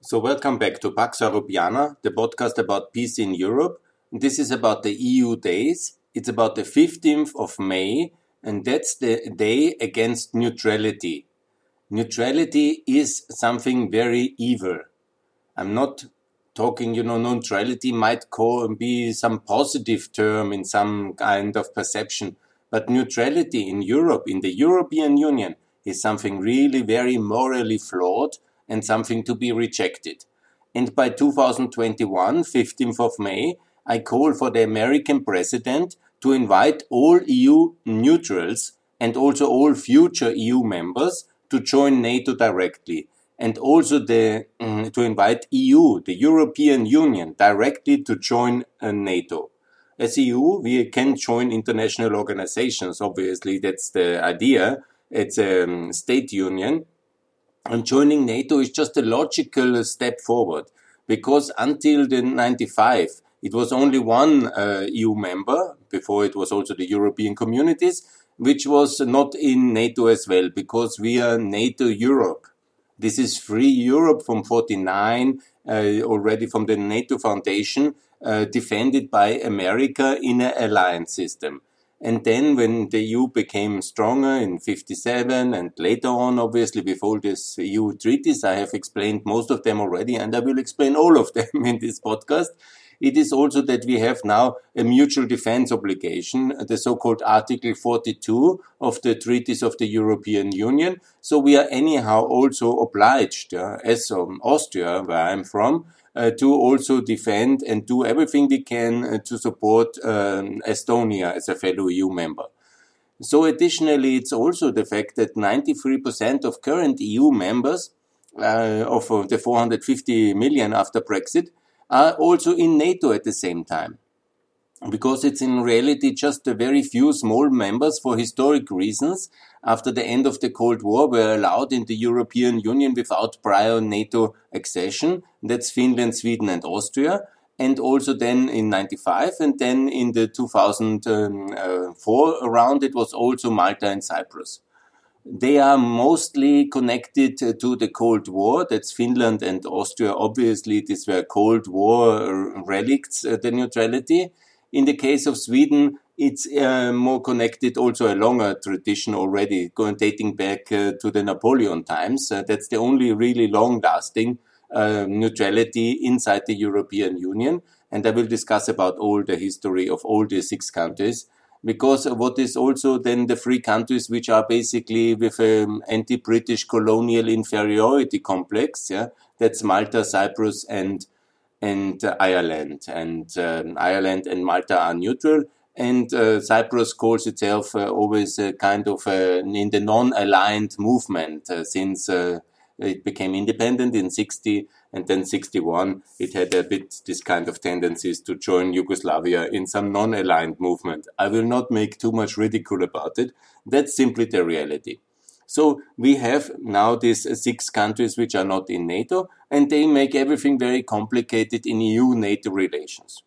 So, welcome back to Pax Europiana, the podcast about peace in Europe. This is about the EU days. It's about the 15th of May, and that's the day against neutrality. Neutrality is something very evil. I'm not talking, you know, neutrality might be some positive term in some kind of perception, but neutrality in Europe, in the European Union, is something really very morally flawed and something to be rejected. And by 2021, 15th of May, I call for the American president to invite all EU neutrals and also all future EU members to join NATO directly and also the, um, to invite EU, the European Union, directly to join uh, NATO. As EU, we can join international organizations. Obviously, that's the idea. It's a um, state union, and joining NATO is just a logical step forward because until the 95, it was only one uh, EU member, before it was also the European communities, which was not in NATO as well because we are NATO Europe. This is free Europe from 49, uh, already from the NATO foundation, uh, defended by America in an alliance system. And then when the EU became stronger in 57 and later on, obviously, with all these EU treaties, I have explained most of them already, and I will explain all of them in this podcast. It is also that we have now a mutual defense obligation, the so-called Article 42 of the treaties of the European Union. So we are anyhow also obliged, uh, as um, Austria, where I'm from, to also defend and do everything we can uh, to support um, Estonia as a fellow EU member. So additionally, it's also the fact that 93% of current EU members uh, of uh, the 450 million after Brexit are also in NATO at the same time. Because it's in reality just a very few small members for historic reasons after the end of the Cold War were allowed in the European Union without prior NATO accession. That's Finland, Sweden and Austria. And also then in 95 and then in the 2004 um, uh, round it was also Malta and Cyprus. They are mostly connected uh, to the Cold War. That's Finland and Austria. Obviously, these were Cold War uh, relics, uh, the neutrality. In the case of Sweden, it's uh, more connected, also a longer tradition already, going dating back uh, to the Napoleon times. Uh, that's the only really long-lasting uh, neutrality inside the European Union. And I will discuss about all the history of all the six countries because what is also then the three countries which are basically with an anti-British colonial inferiority complex, yeah, that's Malta, Cyprus, and and Ireland. And um, Ireland and Malta are neutral, and uh, Cyprus calls itself uh, always a kind of in the non-aligned movement uh, since uh, it became independent in 60 and then 61 it had a bit this kind of tendencies to join Yugoslavia in some non-aligned movement. I will not make too much ridicule about it. That's simply the reality. So we have now these six countries which are not in NATO and they make everything very complicated in EU-NATO relations.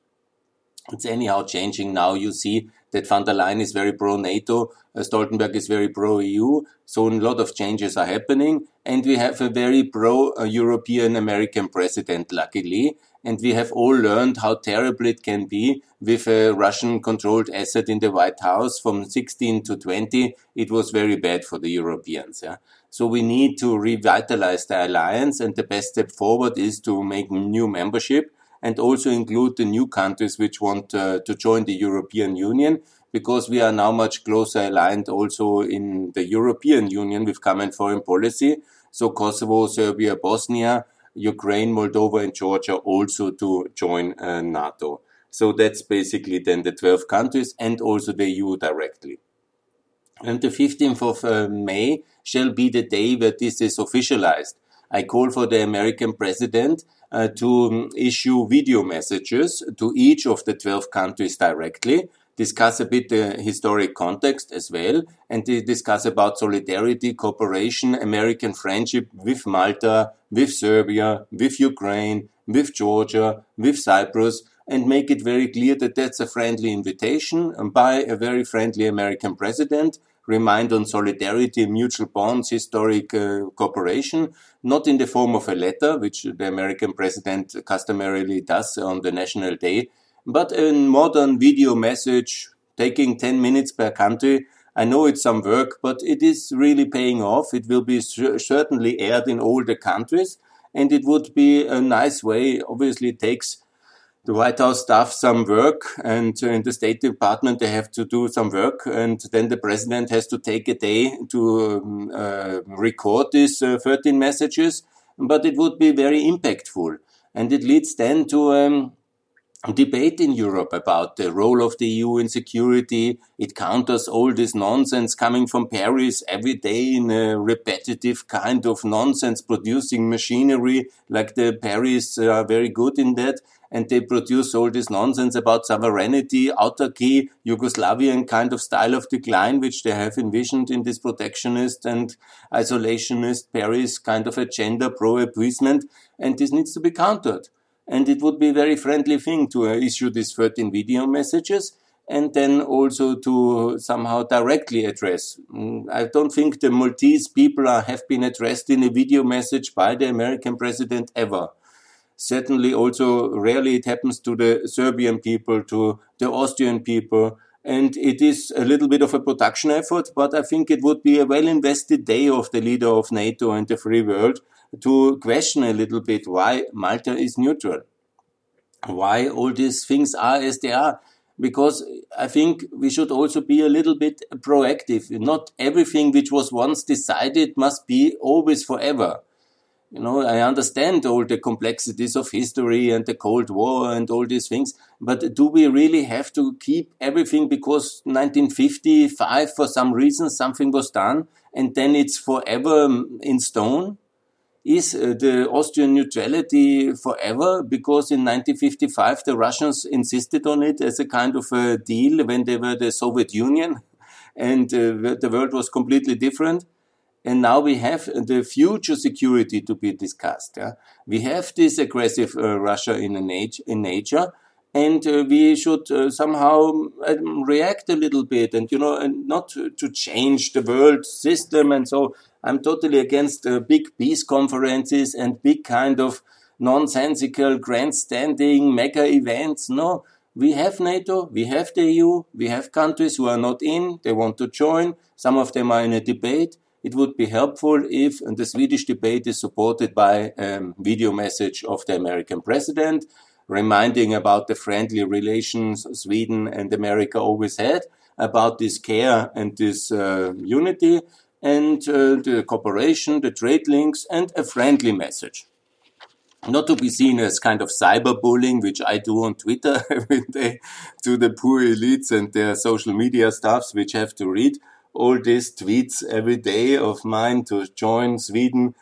It's anyhow changing now. You see that van der Leyen is very pro-NATO, uh, Stoltenberg is very pro-EU, so a lot of changes are happening, and we have a very pro-European American president, luckily, and we have all learned how terrible it can be with a Russian-controlled asset in the White House from 16 to 20. It was very bad for the Europeans. Yeah? So we need to revitalize the alliance, and the best step forward is to make new membership and also include the new countries which want uh, to join the European Union because we are now much closer aligned also in the European Union with common foreign policy. So Kosovo, Serbia, Bosnia, Ukraine, Moldova and Georgia also to join uh, NATO. So that's basically then the 12 countries and also the EU directly. And the 15th of uh, May shall be the day where this is officialized. I call for the American president uh, to um, issue video messages to each of the 12 countries directly, discuss a bit the historic context as well, and discuss about solidarity, cooperation, American friendship with Malta, with Serbia, with Ukraine, with Georgia, with Cyprus, and make it very clear that that's a friendly invitation by a very friendly American president remind on solidarity, mutual bonds, historic uh, cooperation, not in the form of a letter, which the American president customarily does on the National Day, but a modern video message taking 10 minutes per country. I know it's some work, but it is really paying off. It will be certainly aired in all the countries and it would be a nice way. Obviously, it takes the White House staff some work, and uh, in the State Department they have to do some work, and then the president has to take a day to um, uh, record these uh, 13 messages. But it would be very impactful, and it leads then to um, debate in Europe about the role of the EU in security. It counters all this nonsense coming from Paris every day in a repetitive kind of nonsense producing machinery, like the Paris are very good in that. And they produce all this nonsense about sovereignty, autarky, Yugoslavian kind of style of decline, which they have envisioned in this protectionist and isolationist Paris kind of agenda pro appeasement. And this needs to be countered and it would be a very friendly thing to uh, issue these 13 video messages and then also to somehow directly address. Mm, I don't think the Maltese people are, have been addressed in a video message by the American president ever. Certainly, also rarely it happens to the Serbian people, to the Austrian people, and it is a little bit of a production effort, but I think it would be a well invested day of the leader of NATO and the free world to question a little bit why Malta is neutral, why all these things are as they are. Because I think we should also be a little bit proactive. Not everything which was once decided must be always forever. You know, I understand all the complexities of history and the Cold War and all these things, but do we really have to keep everything because 1955, for some reason, something was done and then it's forever in stone? is uh, the Austrian neutrality forever because in 1955 the Russians insisted on it as a kind of a deal when they were the Soviet Union and uh, the world was completely different. And now we have the future security to be discussed. Yeah? We have this aggressive uh, Russia in, in nature, and uh, we should uh, somehow um, react a little bit and you know and not to, to, change the world system and so i'm totally against uh, big peace conferences and big kind of nonsensical grandstanding mega events no we have nato we have the eu we have countries who are not in they want to join some of them are in a debate it would be helpful if the swedish debate is supported by a um, video message of the american president reminding about the friendly relations Sweden and America always had, about this care and this uh, unity, and uh, the cooperation, the trade links, and a friendly message. Not to be seen as kind of cyberbullying, which I do on Twitter every day to the poor elites and their social media staffs, which have to read all these tweets every day of mine to join Sweden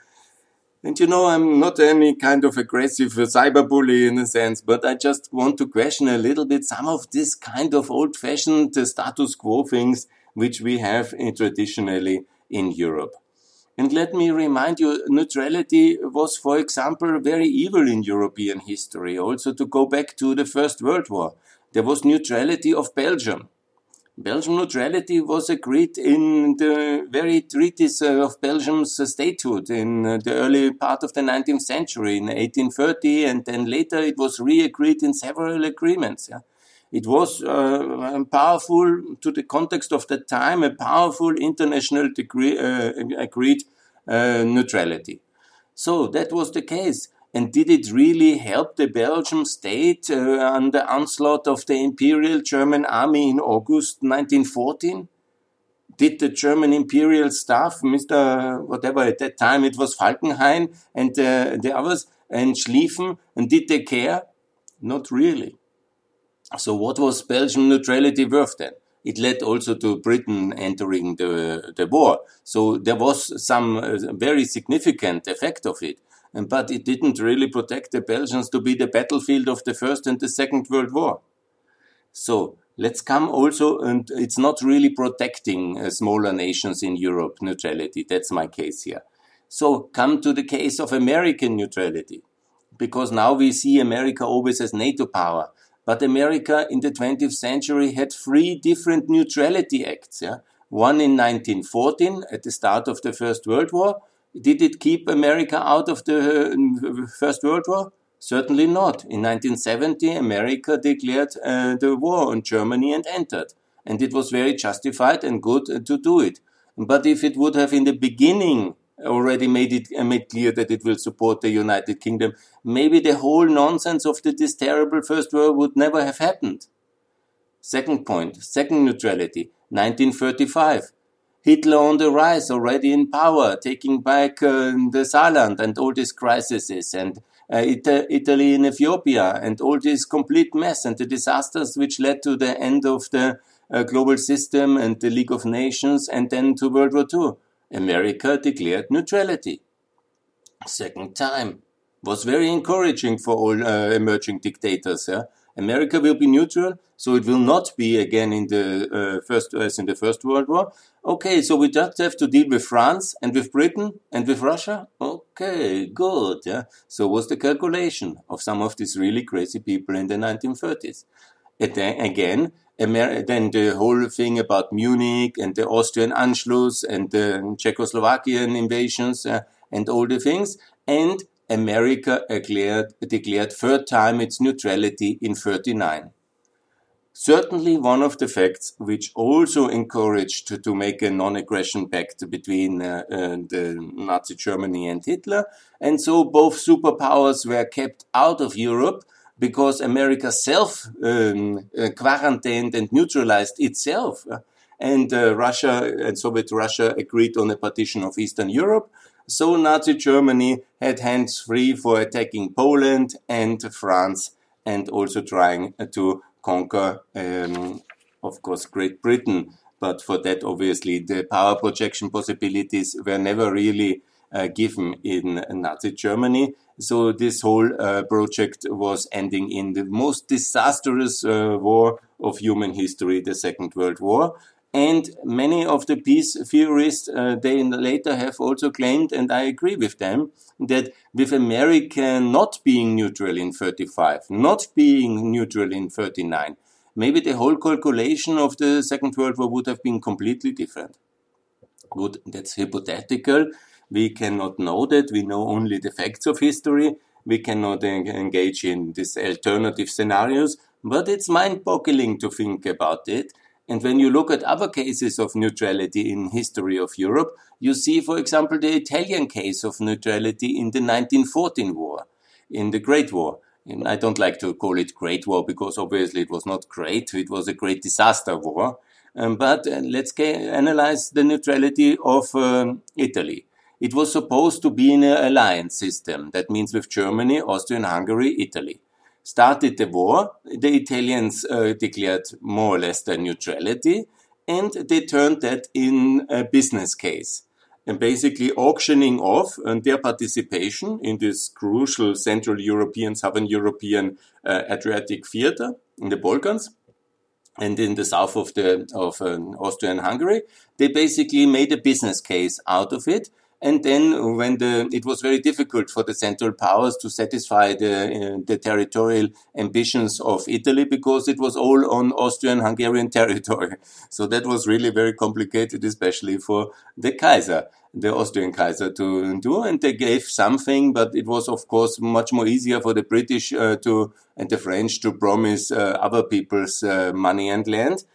and you know, I'm not any kind of aggressive cyber bully in a sense, but I just want to question a little bit some of this kind of old fashioned status quo things which we have traditionally in Europe. And let me remind you, neutrality was, for example, very evil in European history. Also, to go back to the First World War, there was neutrality of Belgium. Belgian neutrality was agreed in the very treaties uh, of Belgium's statehood in uh, the early part of the 19th century, in 1830, and then later it was re-agreed in several agreements. Yeah. It was uh, powerful to the context of the time, a powerful international degree, uh, agreed uh, neutrality. So that was the case. And did it really help the Belgian state uh, under onslaught of the Imperial German army in August 1914? Did the German imperial staff, Mr. whatever at that time it was Falkenhayn and uh, the others, and Schlieffen, and did they care? Not really. So what was Belgian neutrality worth then? It led also to Britain entering the, the war. So there was some uh, very significant effect of it but it didn't really protect the Belgians to be the battlefield of the First and the Second World War. So let's come also, and it's not really protecting uh, smaller nations in Europe neutrality. That's my case here. So come to the case of American neutrality, because now we see America always as NATO power. But America in the 20th century had three different neutrality acts. Yeah? one in 1914 at the start of the First World War. Did it keep America out of the uh, First World War? Certainly not. In 1970, America declared uh, the war on Germany and entered. And it was very justified and good to do it. But if it would have in the beginning already made it uh, made clear that it will support the United Kingdom, maybe the whole nonsense of the, this terrible First War would never have happened. Second point, second neutrality, 1935. Hitler on the rise, already in power, taking back uh, the Saarland and all these crises, and uh, Italy in Ethiopia, and all this complete mess and the disasters which led to the end of the uh, global system and the League of Nations, and then to World War II. America declared neutrality. Second time was very encouraging for all uh, emerging dictators. Yeah? America will be neutral, so it will not be again in the uh, first as in the First World War. Okay, so we just have to deal with France and with Britain and with Russia. Okay, good. Yeah. So was the calculation of some of these really crazy people in the 1930s. And then again, Amer then the whole thing about Munich and the Austrian Anschluss and the Czechoslovakian invasions uh, and all the things. And America declared, declared third time its neutrality in 39. Certainly one of the facts which also encouraged to, make a non-aggression pact between uh, uh, the Nazi Germany and Hitler. And so both superpowers were kept out of Europe because America self um, uh, quarantined and neutralized itself. And uh, Russia and Soviet Russia agreed on a partition of Eastern Europe. So Nazi Germany had hands free for attacking Poland and France and also trying to conquer, um, of course, Great Britain. But for that, obviously, the power projection possibilities were never really uh, given in Nazi Germany. So this whole uh, project was ending in the most disastrous uh, war of human history, the Second World War. And many of the peace theorists, uh, they later have also claimed, and I agree with them, that with America not being neutral in 35, not being neutral in 39, maybe the whole calculation of the Second World War would have been completely different. Good, that's hypothetical. We cannot know that. We know only the facts of history. We cannot engage in these alternative scenarios, but it's mind boggling to think about it. And when you look at other cases of neutrality in history of Europe, you see, for example, the Italian case of neutrality in the 1914 war, in the Great War. And I don't like to call it Great War because obviously it was not great. It was a great disaster war. Um, but uh, let's analyze the neutrality of um, Italy. It was supposed to be in an alliance system. That means with Germany, Austria, and Hungary, Italy. Started the war, the Italians uh, declared more or less their neutrality, and they turned that in a business case. And basically auctioning off uh, their participation in this crucial Central European, Southern European uh, Adriatic theater in the Balkans and in the south of the of uh, Austria and Hungary. They basically made a business case out of it and then when the, it was very difficult for the Central Powers to satisfy the, uh, the territorial ambitions of Italy because it was all on Austrian Hungarian territory. So that was really very complicated, especially for the Kaiser, the Austrian Kaiser to do. And they gave something, but it was of course much more easier for the British uh, to, and the French to promise uh, other people's uh, money and land.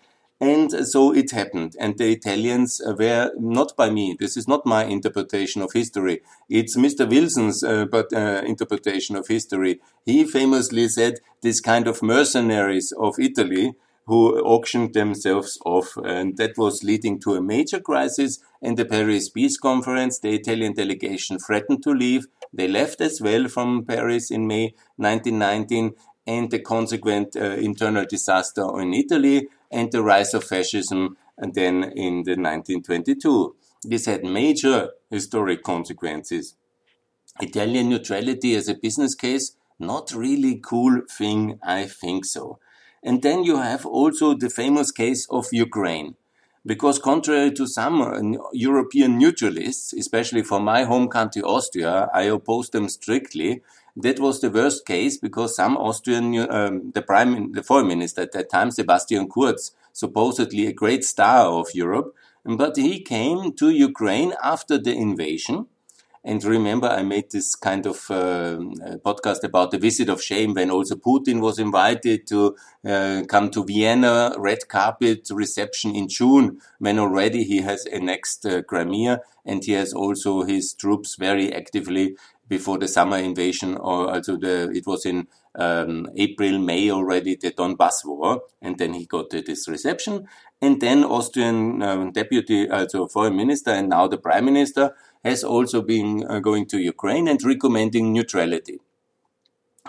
And so it happened. And the Italians were not by me. This is not my interpretation of history. It's Mr. Wilson's uh, but, uh, interpretation of history. He famously said this kind of mercenaries of Italy who auctioned themselves off. And that was leading to a major crisis. In the Paris Peace Conference, the Italian delegation threatened to leave. They left as well from Paris in May 1919 and the consequent uh, internal disaster in Italy and the rise of fascism and then in the 1922. This had major historic consequences. Italian neutrality as a business case, not really cool thing, I think so. And then you have also the famous case of Ukraine. Because contrary to some European neutralists, especially for my home country Austria, I oppose them strictly that was the worst case because some Austrian, um, the prime, the foreign minister at that time, Sebastian Kurz, supposedly a great star of Europe, but he came to Ukraine after the invasion. And remember, I made this kind of uh, podcast about the visit of shame when also Putin was invited to uh, come to Vienna, red carpet reception in June, when already he has annexed uh, Crimea and he has also his troops very actively before the summer invasion, or also the it was in um, April, May already the Donbass war, and then he got uh, this reception, and then Austrian um, deputy, also foreign minister, and now the prime minister has also been uh, going to Ukraine and recommending neutrality.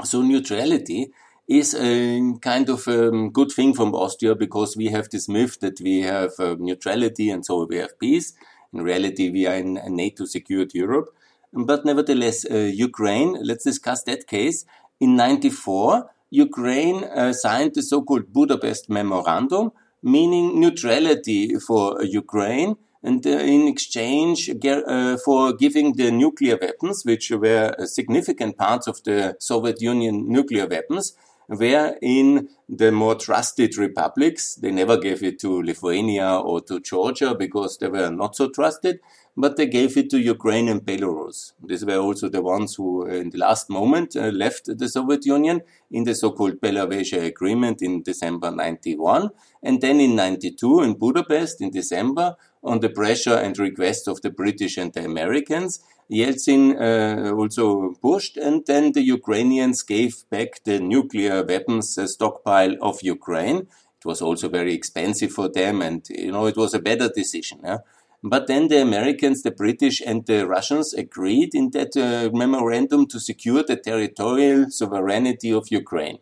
So neutrality is a kind of a um, good thing from Austria because we have this myth that we have uh, neutrality and so we have peace. In reality, we are in a NATO secured Europe. But nevertheless, uh, Ukraine, let's discuss that case. In 94, Ukraine uh, signed the so-called Budapest Memorandum, meaning neutrality for Ukraine and uh, in exchange uh, for giving the nuclear weapons, which were significant parts of the Soviet Union nuclear weapons, were in the more trusted republics. They never gave it to Lithuania or to Georgia because they were not so trusted, but they gave it to Ukraine and Belarus. These were also the ones who, in the last moment, uh, left the Soviet Union in the so-called Belarusia Agreement in December 91. And then in 92 in Budapest in December, on the pressure and request of the British and the Americans. Yeltsin uh, also pushed, and then the Ukrainians gave back the nuclear weapons uh, stockpile of Ukraine. It was also very expensive for them, and you know it was a better decision. Yeah? But then the Americans, the British, and the Russians agreed in that uh, memorandum to secure the territorial sovereignty of Ukraine.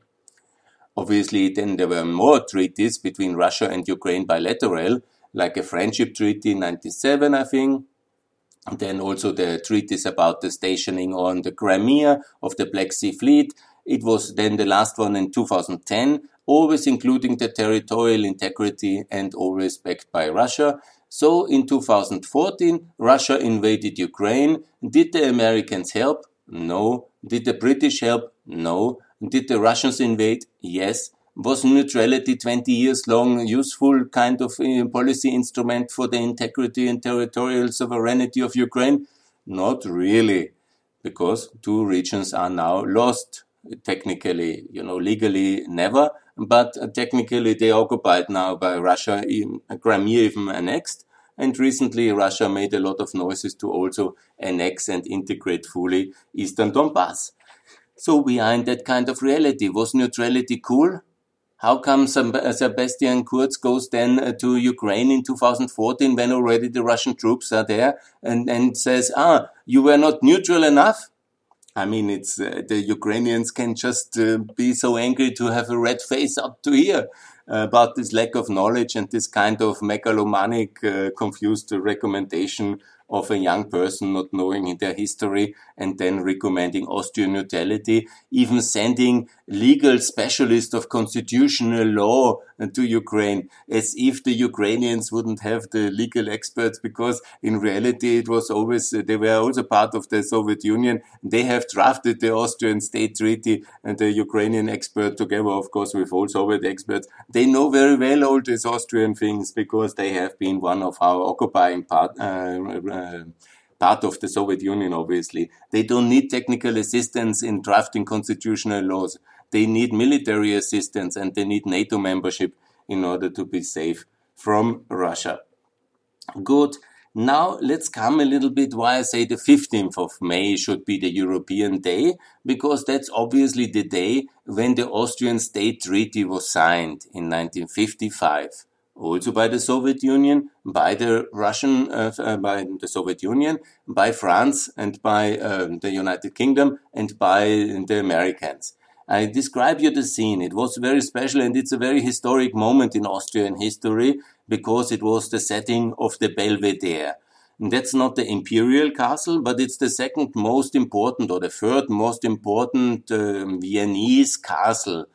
Obviously, then there were more treaties between Russia and Ukraine bilateral, like a friendship treaty in 97, I think. And then also the treaties about the stationing on the Crimea of the Black Sea Fleet. It was then the last one in 2010, always including the territorial integrity and always backed by Russia. So in 2014, Russia invaded Ukraine. Did the Americans help? No. Did the British help? No. Did the Russians invade? Yes was neutrality 20 years long useful kind of uh, policy instrument for the integrity and territorial sovereignty of Ukraine? Not really, because two regions are now lost. Technically, you know, legally never, but technically they are occupied now by Russia, Crimea even annexed. And recently Russia made a lot of noises to also annex and integrate fully Eastern Donbass. So we are in that kind of reality. Was neutrality cool? How come uh, Sebastian Kurz goes then uh, to Ukraine in 2014 when already the Russian troops are there and, and says, ah, you were not neutral enough? I mean, it's uh, the Ukrainians can just uh, be so angry to have a red face up to here uh, about this lack of knowledge and this kind of megalomaniac, uh, confused recommendation of a young person not knowing their history and then recommending Austrian neutrality, even sending legal specialists of constitutional law to Ukraine, as if the Ukrainians wouldn't have the legal experts, because in reality it was always, they were also part of the Soviet Union. They have drafted the Austrian state treaty and the Ukrainian expert together, of course, with all Soviet experts. They know very well all these Austrian things because they have been one of our occupying part, uh, uh, part of the Soviet Union, obviously. They don't need technical assistance in drafting constitutional laws. They need military assistance and they need NATO membership in order to be safe from Russia. Good. Now let's come a little bit why I say the 15th of May should be the European Day, because that's obviously the day when the Austrian State Treaty was signed in 1955 also by the Soviet Union, by the Russian, uh, uh, by the Soviet Union, by France and by uh, the United Kingdom and by the Americans. I describe you the scene. It was very special and it's a very historic moment in Austrian history because it was the setting of the Belvedere. And that's not the imperial castle, but it's the second most important or the third most important um, Viennese castle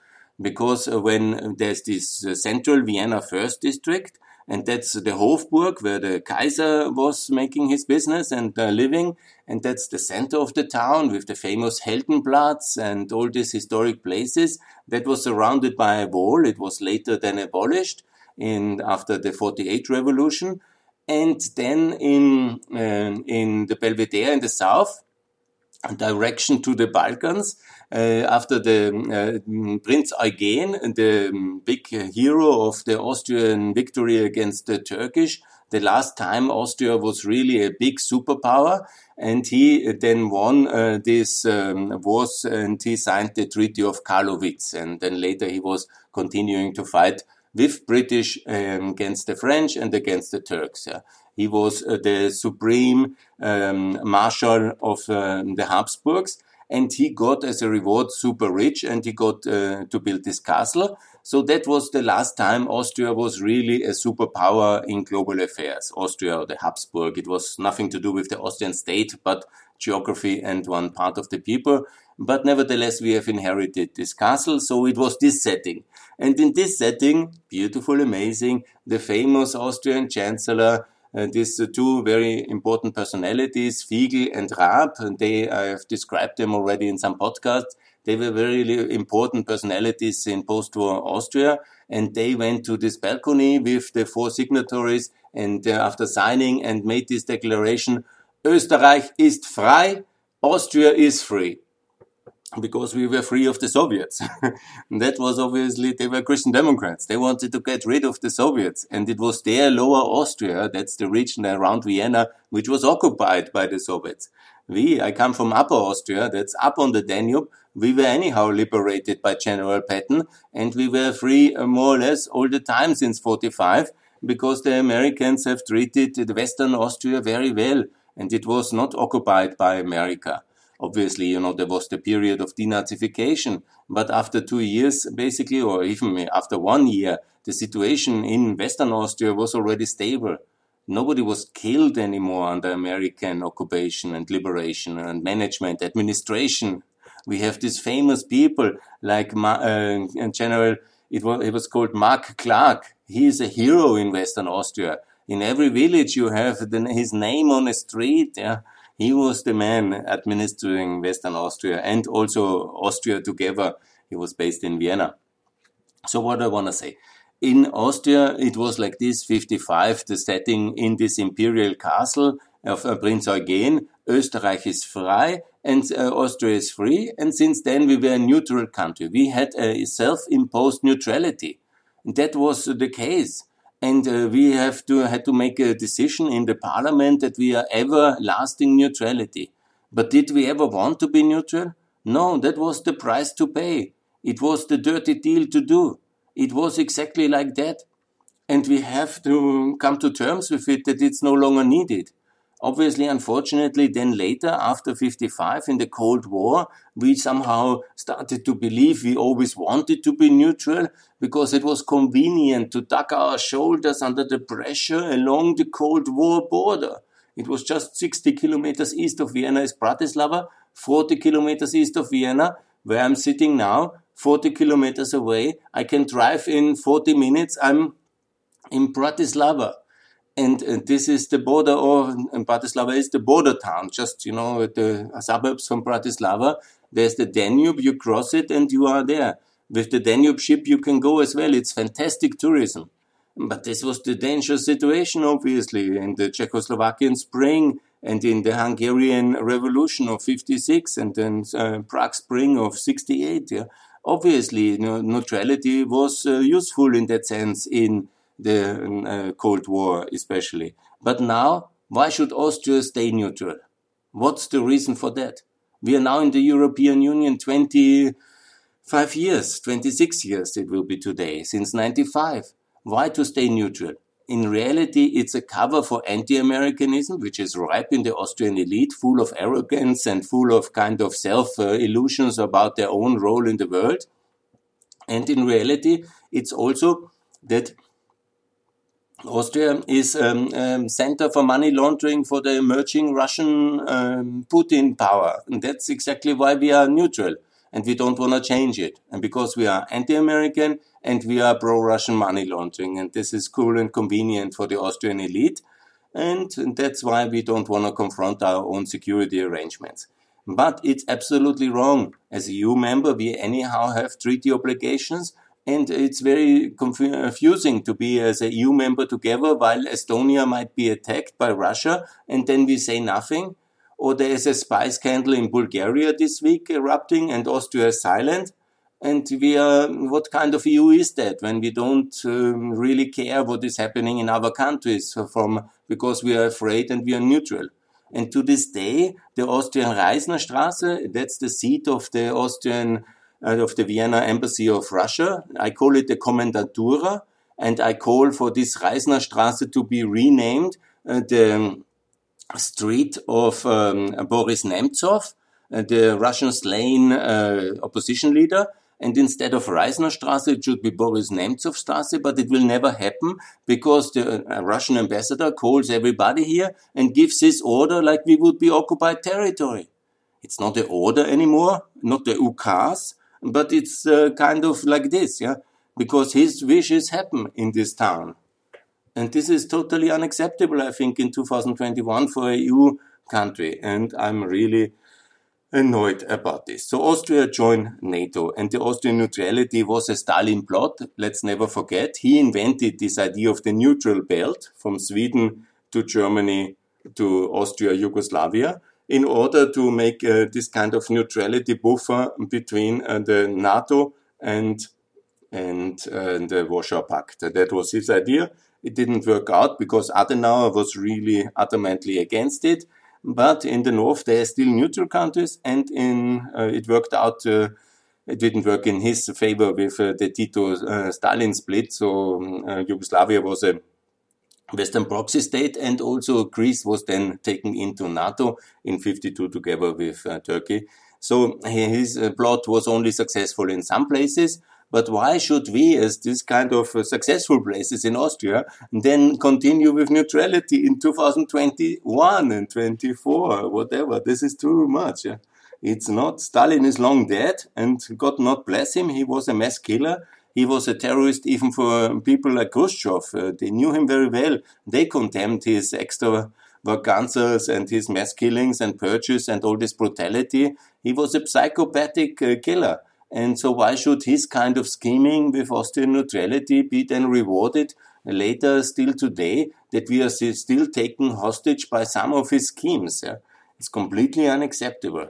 because uh, when there's this uh, central Vienna first district, and that's the Hofburg where the Kaiser was making his business and uh, living, and that's the center of the town with the famous Heldenplatz and all these historic places. That was surrounded by a wall. It was later then abolished in after the 48 revolution. and then in uh, in the Belvedere in the south, direction to the Balkans. Uh, after the uh, Prince Eugen, the big hero of the Austrian victory against the Turkish, the last time Austria was really a big superpower. And he then won uh, this um, wars and he signed the Treaty of Karlowitz. And then later he was continuing to fight with British um, against the French and against the Turks. Yeah. He was uh, the supreme um, marshal of uh, the Habsburgs and he got as a reward super rich and he got uh, to build this castle. So that was the last time Austria was really a superpower in global affairs. Austria or the Habsburg. It was nothing to do with the Austrian state, but geography and one part of the people. But nevertheless, we have inherited this castle. So it was this setting. And in this setting, beautiful, amazing, the famous Austrian chancellor, these two very important personalities, Figl and Raab, and they, I have described them already in some podcasts. They were very important personalities in post-war Austria, and they went to this balcony with the four signatories, and uh, after signing and made this declaration, Österreich ist frei, Austria is free because we were free of the Soviets. that was obviously, they were Christian Democrats. They wanted to get rid of the Soviets. And it was their Lower Austria, that's the region around Vienna, which was occupied by the Soviets. We, I come from Upper Austria, that's up on the Danube. We were anyhow liberated by General Patton, and we were free uh, more or less all the time since 45, because the Americans have treated the Western Austria very well, and it was not occupied by America obviously, you know, there was the period of denazification. But after two years, basically, or even after one year, the situation in Western Austria was already stable. Nobody was killed anymore under American occupation and liberation and management, administration. We have these famous people like uh, General, it was, it was called Mark Clark. He is a hero in Western Austria. In every village, you have the, his name on a street. Yeah he was the man administering Western Austria and also Austria together. He was based in Vienna. So what I want to say. In Austria, it was like this, 55, the setting in this imperial castle of uh, Prince Eugen. Österreich is frei and uh, Austria is free. And since then, we were a neutral country. We had a self-imposed neutrality. And That was the case and uh, we have to had to make a decision in the parliament that we are everlasting neutrality. But did we ever want to be neutral? No, that was the price to pay. It was the dirty deal to do. It was exactly like that. And we have to come to terms with it that it's no longer needed. Obviously, unfortunately, then later, after 55 in the Cold War, we somehow started to believe we always wanted to be neutral because it was convenient to duck our shoulders under the pressure along the Cold War border. It was just 60 kilometers east of Vienna is Bratislava, 40 kilometers east of Vienna, where I'm sitting now, 40 kilometers away. I can drive in 40 minutes. I'm in Bratislava and, this is the border of Bratislava is the border town, just you know the suburbs from Bratislava. There's the Danube, you cross it and you are there. With the Danube ship, you can go as well. It's fantastic tourism. But this was the dangerous situation, obviously, in the Czechoslovakian spring and in the Hungarian Revolution of 56 and then uh, Prague Spring of 68. Yeah. Obviously, you know, neutrality was uh, useful in that sense in the uh, Cold War, especially. But now, why should Austria stay neutral? What's the reason for that? We are now in the European Union 25 years, 26 years it will be today, since 95. Why to stay neutral? In reality, it's a cover for anti-Americanism, which is ripe in the Austrian elite, full of arrogance and full of kind of self-illusions about their own role in the world. And in reality, it's also that Austria is a um, um, center for money laundering for the emerging Russian um, Putin power. And that's exactly why we are neutral and we don't want to change it. And because we are anti-American and we are pro-Russian money laundering. And this is cool and convenient for the Austrian elite. And that's why we don't want to confront our own security arrangements. But it's absolutely wrong. As a EU member, we anyhow have treaty obligations And it's very confusing to be as a EU member together while Estonia might be attacked by Russia and then we say nothing. Or there is a spy scandal in Bulgaria this week erupting and Austria is silent. And we are, what kind of EU is that when we don't um, really care what is happening in other countries from, because we are afraid and we are neutral. And to this day, the Austrian Reisnerstraße, that's the seat of the Austrian uh, of the Vienna Embassy of Russia. I call it the Kommandantura, and I call for this Reisnerstraße to be renamed uh, the street of um, Boris Nemtsov, uh, the Russian slain uh, opposition leader. And instead of Reisnerstraße, it should be Boris Nemtsov but it will never happen because the uh, Russian ambassador calls everybody here and gives his order like we would be occupied territory. It's not the order anymore, not the ukaz, but it's uh, kind of like this, yeah, because his wishes happen in this town. And this is totally unacceptable, I think, in 2021 for a EU country. And I'm really annoyed about this. So Austria joined NATO and the Austrian neutrality was a Stalin plot. Let's never forget. He invented this idea of the neutral belt from Sweden to Germany to Austria, Yugoslavia in order to make uh, this kind of neutrality buffer between uh, the NATO and and uh, the Warsaw Pact. That was his idea. It didn't work out because Adenauer was really adamantly against it. But in the north, there are still neutral countries, and in uh, it worked out. Uh, it didn't work in his favor with uh, the Tito-Stalin split. So um, Yugoslavia was a Western proxy state, and also Greece was then taken into NATO in 52 together with uh, Turkey. So his uh, plot was only successful in some places. But why should we, as this kind of uh, successful places in Austria, then continue with neutrality in 2021 and 24, whatever? This is too much. It's not. Stalin is long dead, and God not bless him. He was a mass killer he was a terrorist even for people like Khrushchev. Uh, they knew him very well. They condemned his extravaganzas and his mass killings and purges and all this brutality. He was a psychopathic uh, killer. And so why should his kind of scheming with Austrian neutrality be then rewarded later, still today, that we are still taken hostage by some of his schemes? Yeah? It's completely unacceptable.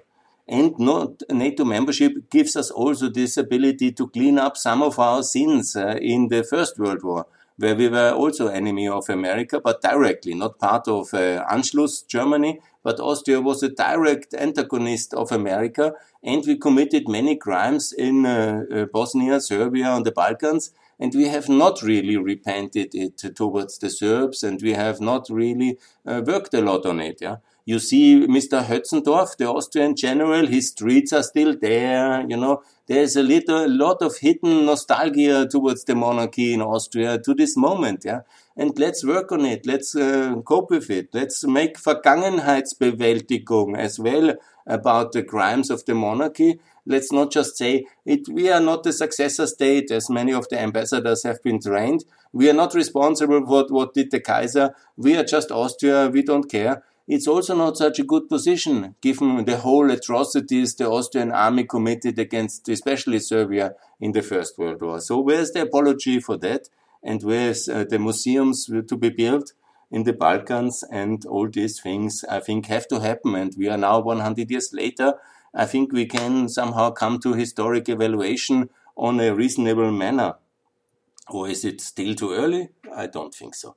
And NATO membership gives us also this ability to clean up some of our sins uh, in the First World War, where we were also enemy of America, but directly, not part of uh, Anschluss Germany, but Austria was a direct antagonist of America, and we committed many crimes in uh, uh Bosnia, Serbia, and the Balkans, and we have not really repented it towards the Serbs, and we have not really uh, worked a lot on it. Yeah, you see Mr. Hötzendorf, the Austrian general, his streets are still there. You know, there's a little, a lot of hidden nostalgia towards the monarchy in Austria to this moment. Yeah. And let's work on it. Let's uh, cope with it. Let's make Vergangenheitsbewältigung as well about the crimes of the monarchy. Let's not just say it, we are not the successor state, as many of the ambassadors have been trained. We are not responsible for what, what did the Kaiser. We are just Austria. We don't care it's also not such a good position given the whole atrocities the Austrian army committed against especially Serbia in the First World War. So where's the apology for that? And where's uh, the museums to be built in the Balkans and all these things I think have to happen. And we are now 100 years later. I think we can somehow come to historic evaluation on a reasonable manner. Or is it still too early? I don't think so.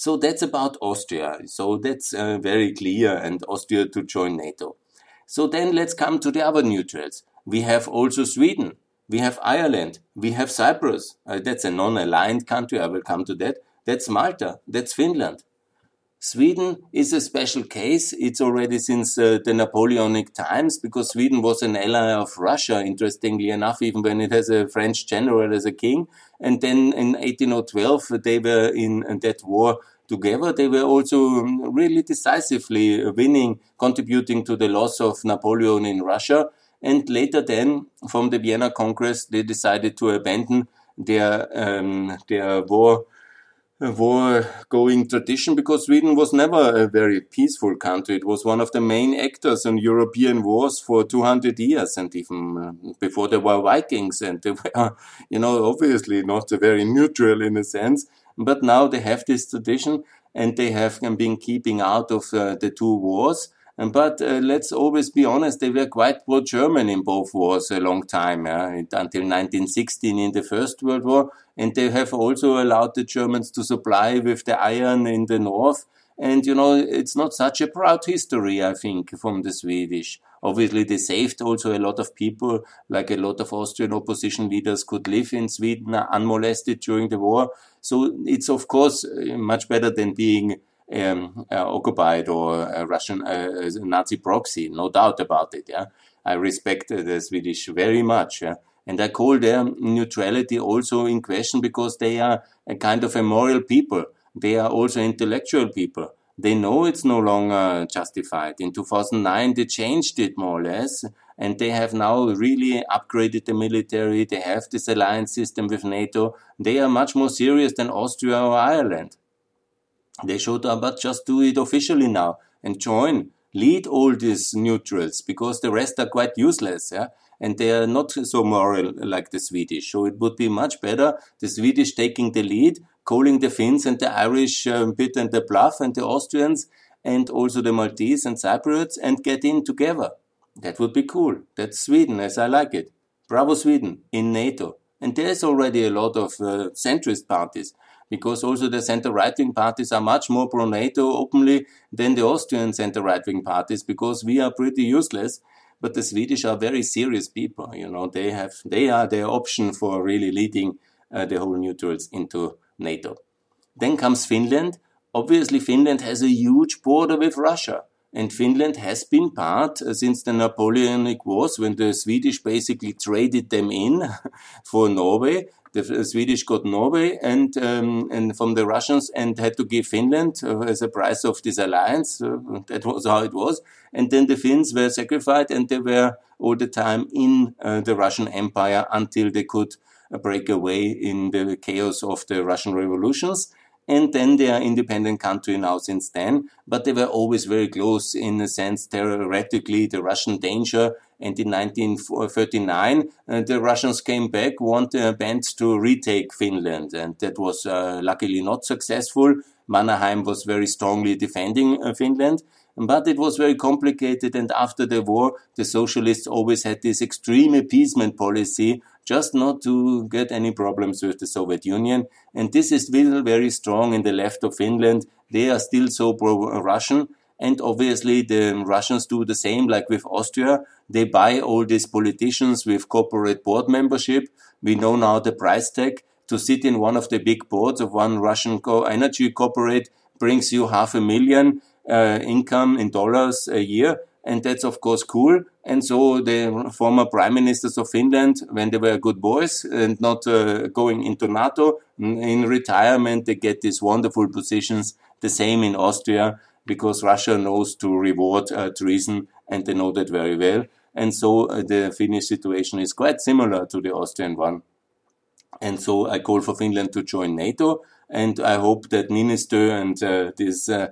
So that's about Austria. So that's uh, very clear and Austria to join NATO. So then let's come to the other neutrals. We have also Sweden. We have Ireland. We have Cyprus. Uh, that's a non-aligned country. I will come to that. That's Malta. That's Finland. Sweden is a special case. It's already since uh, the Napoleonic times because Sweden was an ally of Russia, interestingly enough, even when it has a French general as a king. And then in 1812, they were in, that war together. They were also really decisively winning, contributing to the loss of Napoleon in Russia. And later then, from the Vienna Congress, they decided to abandon their, um, their war war-going tradition because Sweden was never a very peaceful country. It was one of the main actors in European wars for 200 years and even uh, before there were Vikings and they were, you know, obviously not very neutral in a sense. But now they have this tradition and they have been keeping out of uh, the two wars. But uh, let's always be honest, they were quite pro-German in both wars a long time, until 1916 in the First World War. And they have also allowed the Germans to supply with the iron in the north. And, you know, it's not such a proud history, I think, from the Swedish. Obviously, they saved also a lot of people, like a lot of Austrian opposition leaders could live in Sweden unmolested during the war. So it's, of course, much better than being um, uh, occupied or a Russian uh, Nazi proxy, no doubt about it. Yeah, I respect the Swedish very much. Yeah? And I call their neutrality also in question because they are a kind of a moral people. They are also intellectual people. They know it's no longer justified. In 2009, they changed it more or less, and they have now really upgraded the military. They have this alliance system with NATO. They are much more serious than Austria or Ireland. They should but just do it officially now and join, lead all these neutrals because the rest are quite useless. Yeah. And they are not so moral like the Swedish. So it would be much better the Swedish taking the lead, calling the Finns and the Irish um, bit and the bluff and the Austrians and also the Maltese and Cypriots and get in together. That would be cool. That's Sweden as I like it. Bravo Sweden in NATO. And there's already a lot of uh, centrist parties because also the center right wing parties are much more pro NATO openly than the Austrian center right wing parties because we are pretty useless. But the Swedish are very serious people. You know, they have, they are the option for really leading uh, the whole neutrals into NATO. Then comes Finland. Obviously, Finland has a huge border with Russia. And Finland has been part uh, since the Napoleonic Wars when the Swedish basically traded them in for Norway the Swedish got Norway and um, and from the Russians and had to give Finland uh, as a price of this alliance. Uh, that was how it was. And then the Finns were sacrificed and they were all the time in uh, the Russian Empire until they could uh, break away in the chaos of the Russian revolutions. And then they are independent country now since then, but they were always very close in a sense theoretically the Russian danger and in 1939, uh, the Russians came back, wanted uh, bent to retake Finland, and that was uh, luckily not successful. Mannerheim was very strongly defending uh, Finland, but it was very complicated. And after the war, the socialists always had this extreme appeasement policy, just not to get any problems with the Soviet Union. And this is still very strong in the left of Finland. They are still so pro-Russian. And obviously the Russians do the same, like with Austria. They buy all these politicians with corporate board membership. We know now the price tag to sit in one of the big boards of one Russian co energy corporate brings you half a million uh, income in dollars a year. And that's of course cool. And so the former prime ministers of Finland, when they were good boys and not uh, going into NATO, in retirement, they get these wonderful positions. The same in Austria because Russia knows to reward uh, treason and they know that very well. And so uh, the Finnish situation is quite similar to the Austrian one. And so I call for Finland to join NATO. And I hope that Minister and uh, this uh,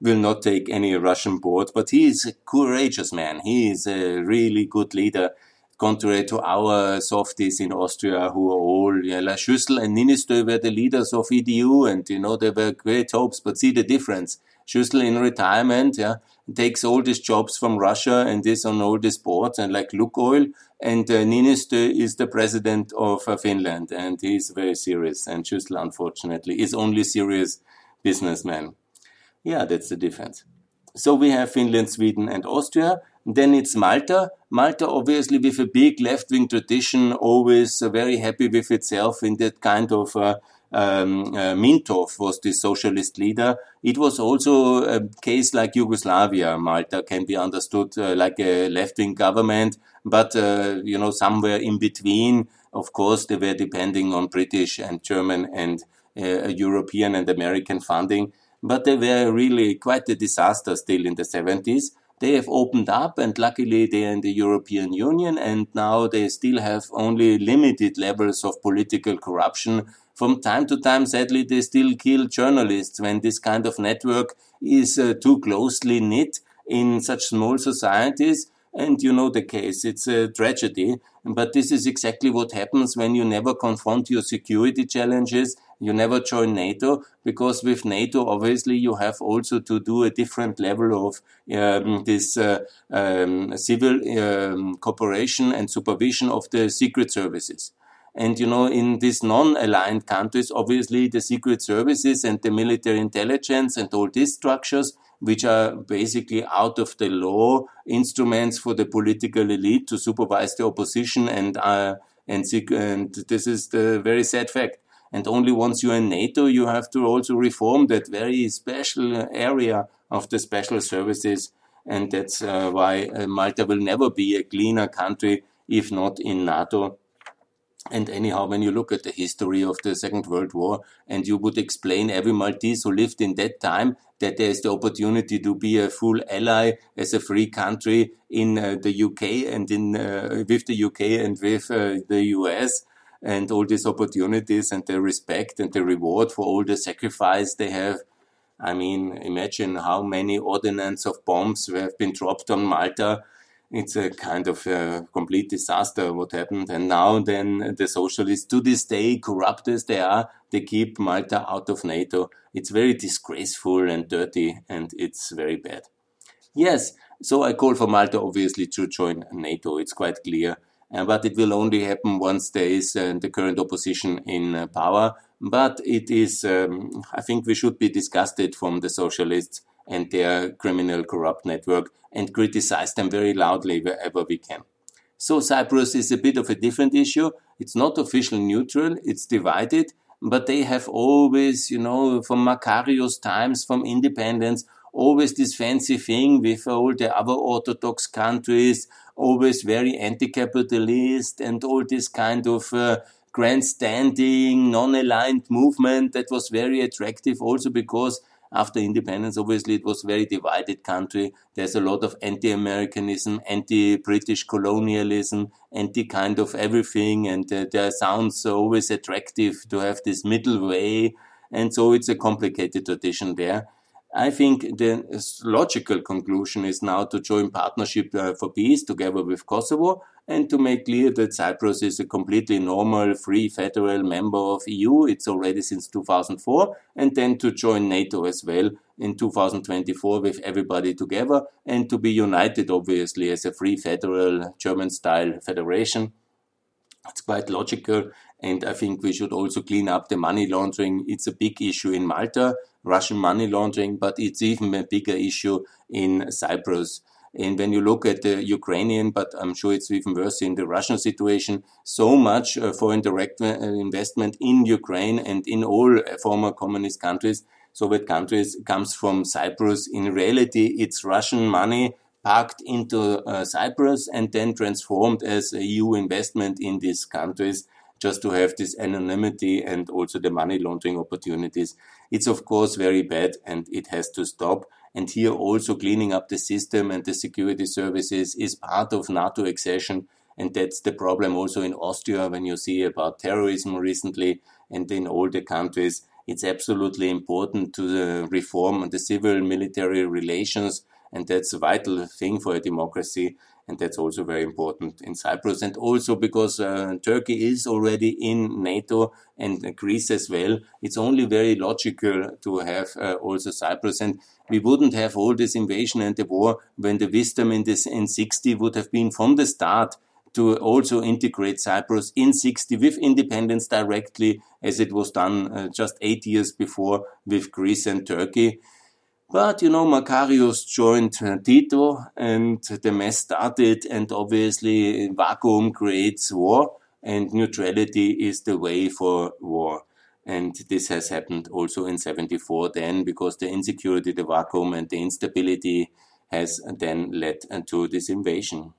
will not take any Russian board. But he is a courageous man. He is a really good leader, contrary to our softies in Austria who are all, yeah, La Schüssel and Niinistö were the leaders of EDU and, you know, they were great hopes. But see the difference. Schüssel in retirement, yeah, takes all these jobs from Russia and this on all these boards and like Lukoil. And uh, is the president of uh, Finland and he's very serious. And Schüssel, unfortunately, is only serious businessman. Yeah, that's the difference. So we have Finland, Sweden, and Austria. Then it's Malta. Malta, obviously, with a big left wing tradition, always very happy with itself in that kind of uh, um, uh, Mintoff was the socialist leader. It was also a case like Yugoslavia. Malta can be understood uh, like a left-wing government, but uh, you know somewhere in between. Of course, they were depending on British and German and uh, European and American funding, but they were really quite a disaster still in the 70s. they have opened up and luckily they are in the European Union and now they still have only limited levels of political corruption. From time to time, sadly, they still kill journalists when this kind of network is uh, too closely knit in such small societies. And you know the case, it's a tragedy. But this is exactly what happens when you never confront your security challenges you never join NATO because with NATO, obviously, you have also to do a different level of um, this uh, um, civil um, cooperation and supervision of the secret services. And you know, in these non-aligned countries, obviously, the secret services and the military intelligence and all these structures, which are basically out of the law instruments for the political elite to supervise the opposition, and uh, and, and this is the very sad fact. And only once you're in NATO, you have to also reform that very special area of the special services. And that's uh, why uh, Malta will never be a cleaner country if not in NATO. And anyhow, when you look at the history of the Second World War, and you would explain every Maltese who lived in that time that there is the opportunity to be a full ally as a free country in uh, the UK and in uh, with the UK and with uh, the US, and all these opportunities and the respect and the reward for all the sacrifice they have. I mean, imagine how many ordnance of bombs have been dropped on Malta. It's a kind of a complete disaster what happened. And now then the socialists to this day, corrupt as they are, they keep Malta out of NATO. It's very disgraceful and dirty and it's very bad. Yes, so I call for Malta obviously to join NATO. It's quite clear uh, but it will only happen once there is uh, the current opposition in uh, power. But it is, um, I think we should be disgusted from the socialists and their criminal corrupt network and criticize them very loudly wherever we can. So Cyprus is a bit of a different issue. It's not officially neutral. It's divided, but they have always, you know, from Makarios times, from independence, always this fancy thing with all the other Orthodox countries, always very anti-capitalist and all this kind of uh, grandstanding, non-aligned movement that was very attractive also because after independence, obviously it was a very divided country. There's a lot of anti-Americanism, anti-British colonialism, anti kind of everything. And uh, there sounds always attractive to have this middle way. And so it's a complicated tradition there. I think the logical conclusion is now to join Partnership uh, for Peace together with Kosovo and to make clear that Cyprus is a completely normal, free federal member of EU. It's already since 2004 and then to join NATO as well in 2024 with everybody together and to be united obviously as a free federal German style federation. It's quite logical and I think we should also clean up the money laundering. It's a big issue in Malta Russian money laundering, but it's even a bigger issue in Cyprus. And when you look at the Ukrainian, but I'm sure it's even worse in the Russian situation, so much uh, foreign direct uh, investment in Ukraine and in all uh, former communist countries, Soviet countries, comes from Cyprus. In reality, it's Russian money parked into uh, Cyprus and then transformed as a EU investment in these countries just to have this anonymity and also the money laundering opportunities. It's of course very bad and it has to stop. And here also cleaning up the system and the security services is part of NATO accession. And that's the problem also in Austria when you see about terrorism recently and in all the countries. It's absolutely important to reform the civil military relations. And that's a vital thing for a democracy and that's also very important in Cyprus. And also because uh, Turkey is already in NATO and Greece as well, it's only very logical to have uh, also Cyprus. And we wouldn't have all this invasion and the war when the wisdom in this in 60 would have been from the start to also integrate Cyprus in 60 with independence directly, as it was done uh, just eight years before with Greece and Turkey. But, you know, Makarios joined Tito and the mess started and obviously vacuum creates war and neutrality is the way for war. And this has happened also in 74 then because the insecurity, the vacuum and the instability has then led uh, to this invasion.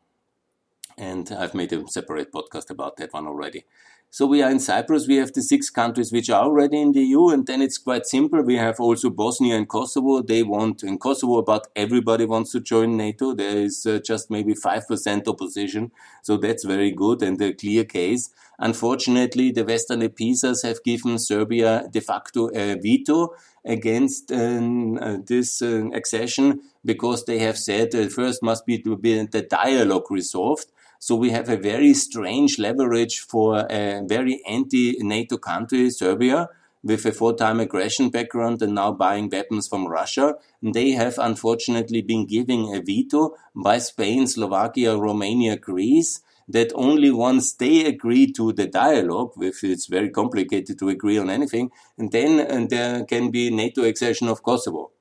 And I've made a separate podcast about that one already. So we are in Cyprus. We have the six countries which are already in the EU, and then it's quite simple. We have also Bosnia and Kosovo. They want in Kosovo about everybody wants to join NATO. There is uh, just maybe five percent opposition, so that's very good and a clear case. Unfortunately, the Western EPISAs have given Serbia de facto a veto against um, uh, this uh, accession because they have said uh, first must be to be the dialogue resolved so we have a very strange leverage for a very anti-NATO country, Serbia, with a four-time aggression background and now buying weapons from Russia. They have unfortunately been giving a veto by Spain, Slovakia, Romania, Greece that only once they agree to the dialogue, if it's very complicated to agree on anything, and then and there can be NATO accession of Kosovo.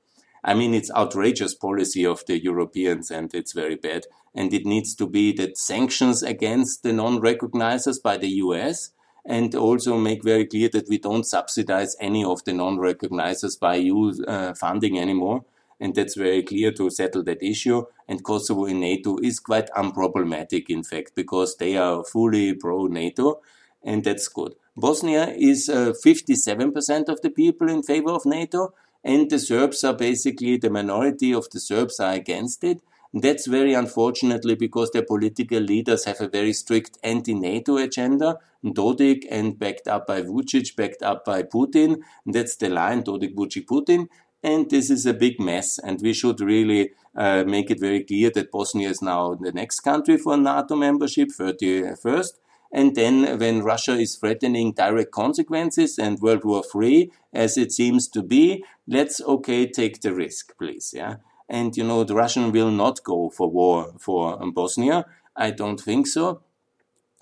I mean, it's outrageous policy of the Europeans and it's very bad. And it needs to be that sanctions against the non-recognizers by the US and also make very clear that we don't subsidize any of the non-recognizers by EU uh, funding anymore. And that's very clear to settle that issue. And Kosovo in NATO is quite unproblematic, in fact, because they are fully pro-NATO and that's good. Bosnia is uh, 57% of the people in favor of NATO and the Serbs are basically the minority of the Serbs are against it. That's very unfortunately because their political leaders have a very strict anti-NATO agenda, Dodik and backed up by Vucic, backed up by Putin. That's the line, Dodik, Vucic, Putin. And this is a big mess. And we should really uh, make it very clear that Bosnia is now the next country for NATO membership, 31st. And then when Russia is threatening direct consequences and World War III, as it seems to be, let's okay take the risk, please. Yeah. And you know, the Russian will not go for war for Bosnia. I don't think so.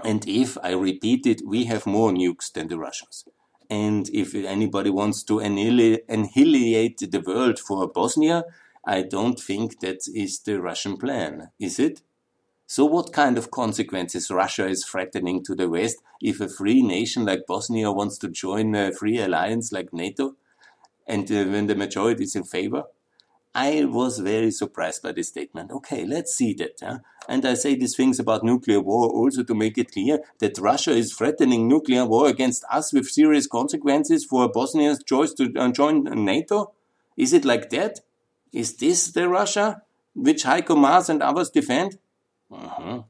And if I repeat it, we have more nukes than the Russians. And if anybody wants to annihilate the world for Bosnia, I don't think that is the Russian plan, is it? So what kind of consequences Russia is threatening to the West if a free nation like Bosnia wants to join a free alliance like NATO? And uh, when the majority is in favor? I was very surprised by this statement. Okay, let's see that. Huh? And I say these things about nuclear war also to make it clear that Russia is threatening nuclear war against us with serious consequences for Bosnia's choice to uh, join NATO. Is it like that? Is this the Russia which Heiko Maas and others defend? Uh-huh.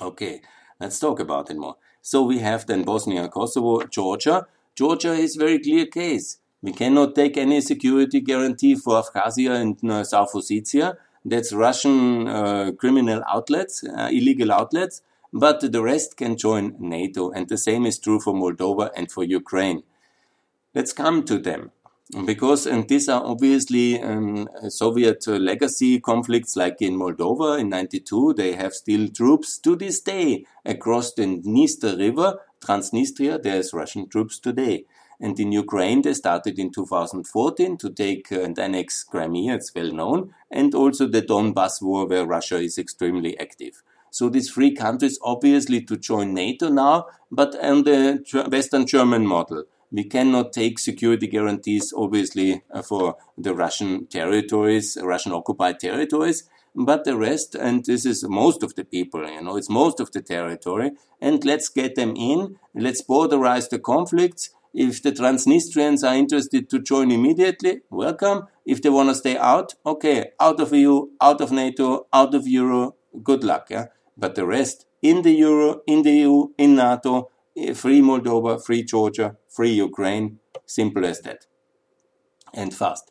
Okay, let's talk about it more. So we have then Bosnia, Kosovo, Georgia. Georgia is very clear case. We cannot take any security guarantee for Abkhazia and uh, South Ossetia. That's Russian uh, criminal outlets, uh, illegal outlets. But the rest can join NATO, and the same is true for Moldova and for Ukraine. Let's come to them because and these are obviously um, Soviet legacy conflicts like in Moldova in 92 they have still troops to this day across the Dniester river Transnistria there's Russian troops today. And in Ukraine they started in 2014 to take uh, and annex Crimea it's well known and also the Donbas war where Russia is extremely active. So these three countries obviously to join NATO now but on the Western German model we cannot take security guarantees, obviously, uh, for the Russian territories, Russian occupied territories, but the rest, and this is most of the people, you know, it's most of the territory, and let's get them in, let's borderize the conflicts. If the Transnistrians are interested to join immediately, welcome. If they want to stay out, okay, out of EU, out of NATO, out of Euro, good luck. Yeah? But the rest, in the Euro, in the EU, in NATO, free Moldova, free Georgia, free Ukraine, simple as that. And fast.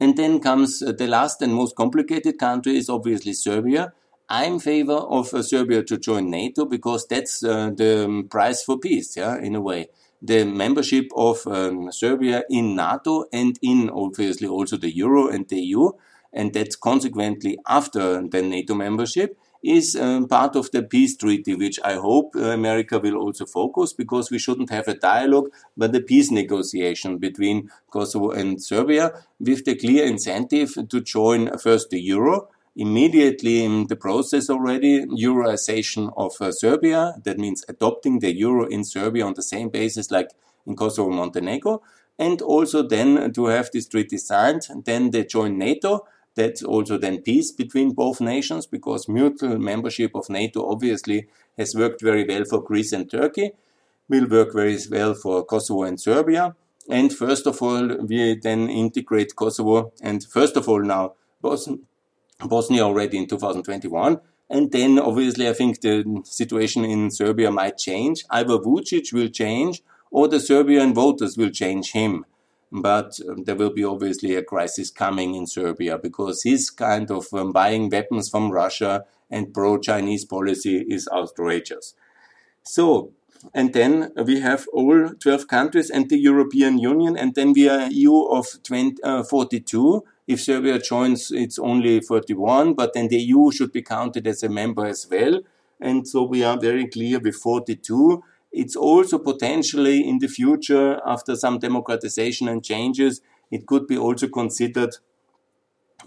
And then comes uh, the last and most complicated country is obviously Serbia. I'm in favor of uh, Serbia to join NATO because that's uh, the um, price for peace, yeah, in a way. The membership of um, Serbia in NATO and in obviously also the Euro and the EU, and that's consequently after the NATO membership is um, part of the peace treaty, which I hope uh, America will also focus because we shouldn't have a dialogue, but a peace negotiation between Kosovo and Serbia with the clear incentive to join first the euro, immediately in the process already, euroization of uh, Serbia. That means adopting the euro in Serbia on the same basis like in Kosovo, Montenegro. And also then to have this treaty signed, and then they join NATO That's also then peace between both nations because mutual membership of NATO obviously has worked very well for Greece and Turkey, will work very well for Kosovo and Serbia. And first of all, we then integrate Kosovo and first of all now Bosnia already in 2021. And then obviously I think the situation in Serbia might change. Either Vucic will change or the Serbian voters will change him. But um, there will be obviously a crisis coming in Serbia because his kind of um, buying weapons from Russia and pro-Chinese policy is outrageous. So, and then we have all 12 countries and the European Union, and then we are EU of 20, uh, 42. If Serbia joins, it's only 41, but then the EU should be counted as a member as well. And so we are very clear with 42. It's also potentially in the future, after some democratization and changes, it could be also considered.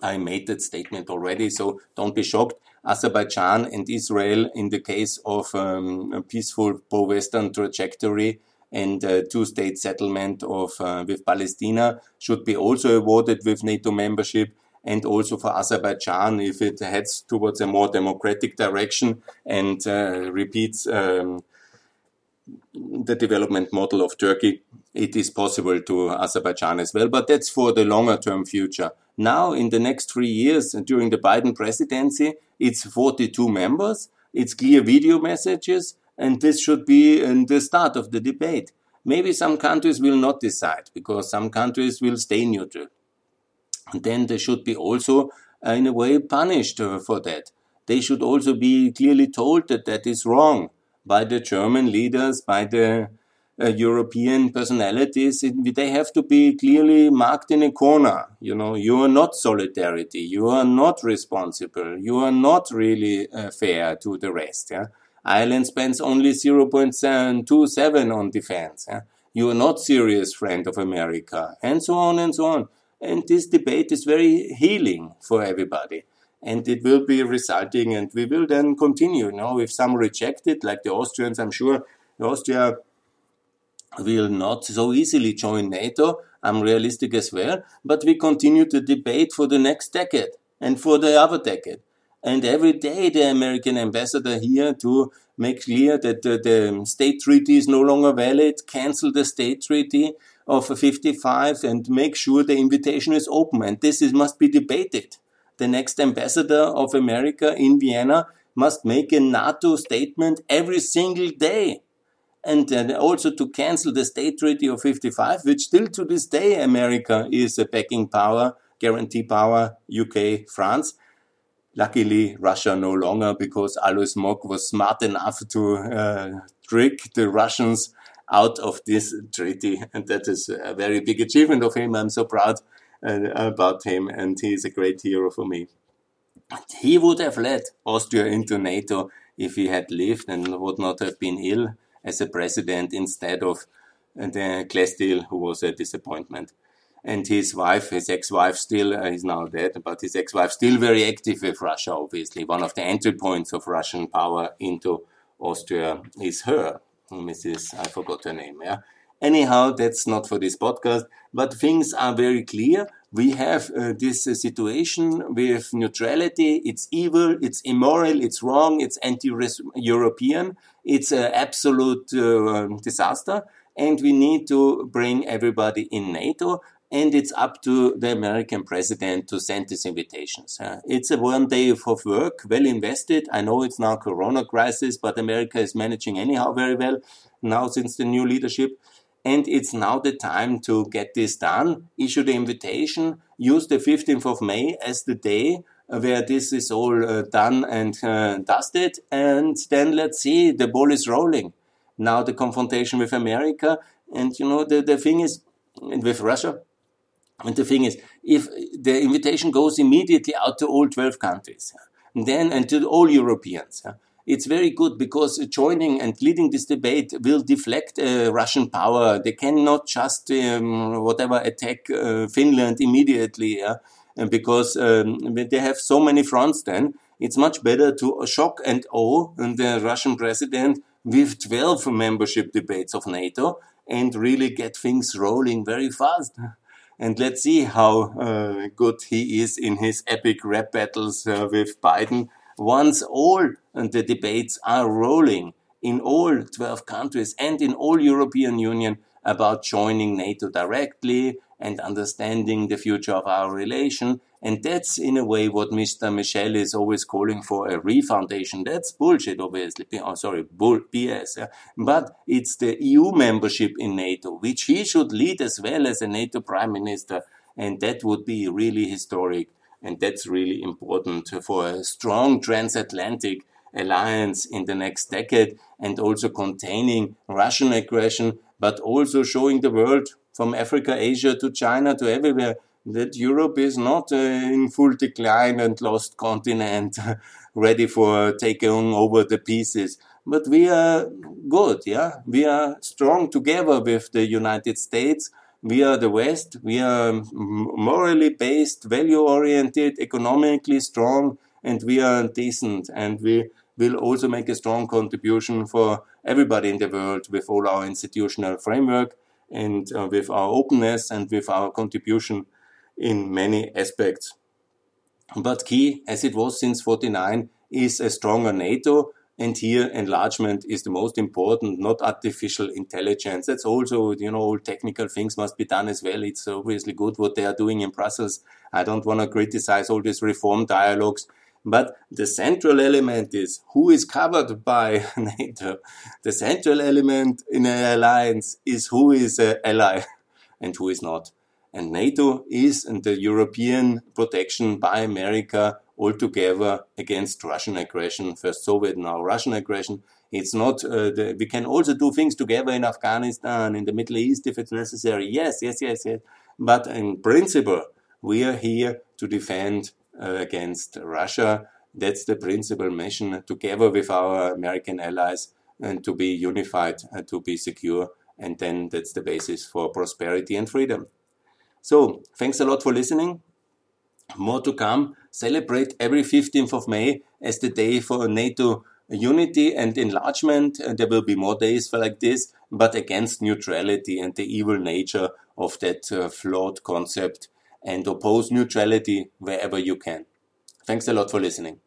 I made that statement already, so don't be shocked. Azerbaijan and Israel, in the case of um, a peaceful pro-Western trajectory and uh, two-state settlement of uh, with Palestine, should be also awarded with NATO membership and also for Azerbaijan if it heads towards a more democratic direction and uh, repeats um, the development model of Turkey, it is possible to Azerbaijan as well, but that's for the longer term future. Now, in the next three years, during the Biden presidency, it's 42 members, it's clear video messages, and this should be the start of the debate. Maybe some countries will not decide because some countries will stay neutral. And then they should be also, uh, in a way, punished uh, for that. They should also be clearly told that that is wrong by the German leaders, by the uh, European personalities, it, they have to be clearly marked in a corner. You know, you are not solidarity, you are not responsible, you are not really uh, fair to the rest. Yeah? Ireland spends only 0.27 on defense. Yeah? You are not serious friend of America, and so on and so on. And this debate is very healing for everybody and it will be resulting and we will then continue know if some reject it like the austrians i'm sure austria will not so easily join nato i'm realistic as well. But we continue the debate for the next decade and for the other decade. And every day the american ambassador here to make clear that the, the state treaty is no longer valid cancel the state treaty of 55 and make sure the invitation is open. And this is, must be debated the next ambassador of America in Vienna must make a NATO statement every single day. And uh, also to cancel the State Treaty of 55, which still to this day America is a backing power, guarantee power, UK, France. Luckily, Russia no longer because Alois Mock was smart enough to uh, trick the Russians out of this treaty. And that is a very big achievement of him. I'm so proud about him, and he is a great hero for me. He would have led Austria into NATO if he had lived and would not have been ill as a president instead of the Klestil, who was a disappointment. And his wife, his ex-wife still, uh, is now dead, but his ex-wife still very active with Russia, obviously. One of the entry points of Russian power into Austria is her, Mrs. I forgot her name, yeah. Anyhow, that's not for this podcast, but things are very clear. We have uh, this uh, situation with neutrality. It's evil, it's immoral, it's wrong, it's anti-European, it's an absolute uh, disaster. And we need to bring everybody in NATO and it's up to the American president to send these invitations. It's a one day of work, well invested. I know it's now Corona crisis, but America is managing anyhow very well now since the new leadership and it's now the time to get this done. Issue the invitation, use the 15th of May as the day where this is all uh, done and uh, dusted, and then let's see, the ball is rolling. Now the confrontation with America, and you know, the, the thing is, with Russia, and the thing is, if the invitation goes immediately out to all 12 countries, then and to all Europeans, it's very good because joining and leading this debate will deflect uh, Russian power. They cannot just um, whatever attack uh, Finland immediately, yeah? because um, they have so many fronts. Then it's much better to shock and awe the Russian president with 12 membership debates of NATO and really get things rolling very fast. And let's see how uh, good he is in his epic rap battles uh, with Biden. Once all the debates are rolling in all 12 countries and in all European Union about joining NATO directly and understanding the future of our relation. And that's in a way what Mr. Michel is always calling for a refoundation. That's bullshit, obviously. Oh, sorry, bull, BS. Yeah? But it's the EU membership in NATO, which he should lead as well as a NATO prime minister. And that would be really historic. And that's really important for a strong transatlantic alliance in the next decade and also containing Russian aggression, but also showing the world from Africa, Asia to China to everywhere that Europe is not uh, in full decline and lost continent ready for taking over the pieces. But we are good, yeah. We are strong together with the United States. We are the West. We are morally based, value oriented, economically strong, and we are decent. And we will also make a strong contribution for everybody in the world with all our institutional framework and uh, with our openness and with our contribution in many aspects. But key, as it was since 49, is a stronger NATO. And here enlargement is the most important, not artificial intelligence. That's also, you know, all technical things must be done as well. It's obviously good what they are doing in Brussels. I don't want to criticize all these reform dialogues but the central element is who is covered by NATO. The central element in an alliance is who is an ally and who is not. And NATO is the European protection by America altogether against Russian aggression, first Soviet, now Russian aggression. It's not, uh, the, we can also do things together in Afghanistan, in the Middle East if it's necessary. Yes, yes, yes, yes. But in principle, we are here to defend uh, against Russia. That's the principal mission, together with our American allies, and to be unified, and to be secure. And then that's the basis for prosperity and freedom. So, thanks a lot for listening. More to come. Celebrate every 15th of May as the day for NATO unity and enlargement. There will be more days for like this, but against neutrality and the evil nature of that uh, flawed concept and oppose neutrality wherever you can. Thanks a lot for listening.